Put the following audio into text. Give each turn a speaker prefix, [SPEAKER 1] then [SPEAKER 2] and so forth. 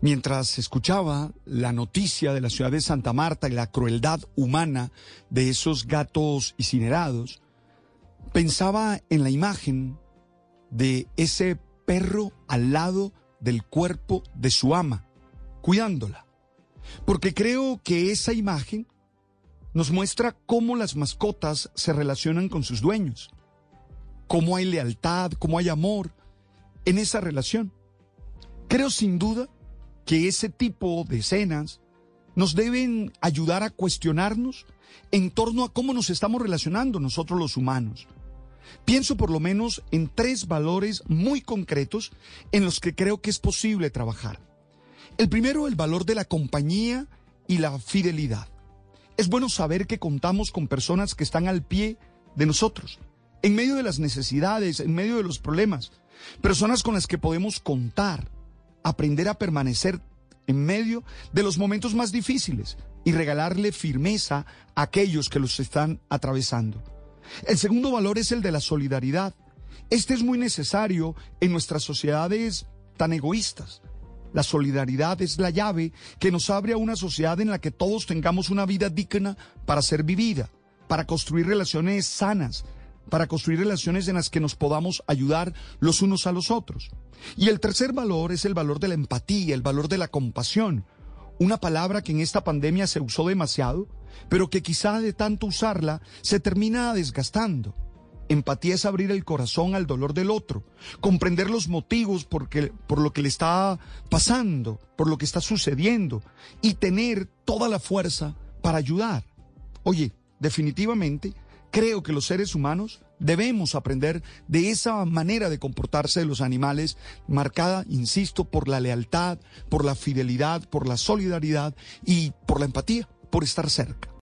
[SPEAKER 1] Mientras escuchaba la noticia de la ciudad de Santa Marta y la crueldad humana de esos gatos incinerados, pensaba en la imagen de ese perro al lado del cuerpo de su ama, cuidándola. Porque creo que esa imagen nos muestra cómo las mascotas se relacionan con sus dueños, cómo hay lealtad, cómo hay amor en esa relación. Creo sin duda que ese tipo de escenas nos deben ayudar a cuestionarnos en torno a cómo nos estamos relacionando nosotros los humanos. Pienso por lo menos en tres valores muy concretos en los que creo que es posible trabajar. El primero, el valor de la compañía y la fidelidad. Es bueno saber que contamos con personas que están al pie de nosotros, en medio de las necesidades, en medio de los problemas, personas con las que podemos contar, aprender a permanecer en medio de los momentos más difíciles y regalarle firmeza a aquellos que los están atravesando. El segundo valor es el de la solidaridad. Este es muy necesario en nuestras sociedades tan egoístas. La solidaridad es la llave que nos abre a una sociedad en la que todos tengamos una vida digna para ser vivida, para construir relaciones sanas, para construir relaciones en las que nos podamos ayudar los unos a los otros. Y el tercer valor es el valor de la empatía, el valor de la compasión, una palabra que en esta pandemia se usó demasiado, pero que quizá de tanto usarla se termina desgastando. Empatía es abrir el corazón al dolor del otro, comprender los motivos por, por lo que le está pasando, por lo que está sucediendo y tener toda la fuerza para ayudar. Oye, definitivamente, creo que los seres humanos debemos aprender de esa manera de comportarse de los animales, marcada, insisto, por la lealtad, por la fidelidad, por la solidaridad y por la empatía, por estar cerca.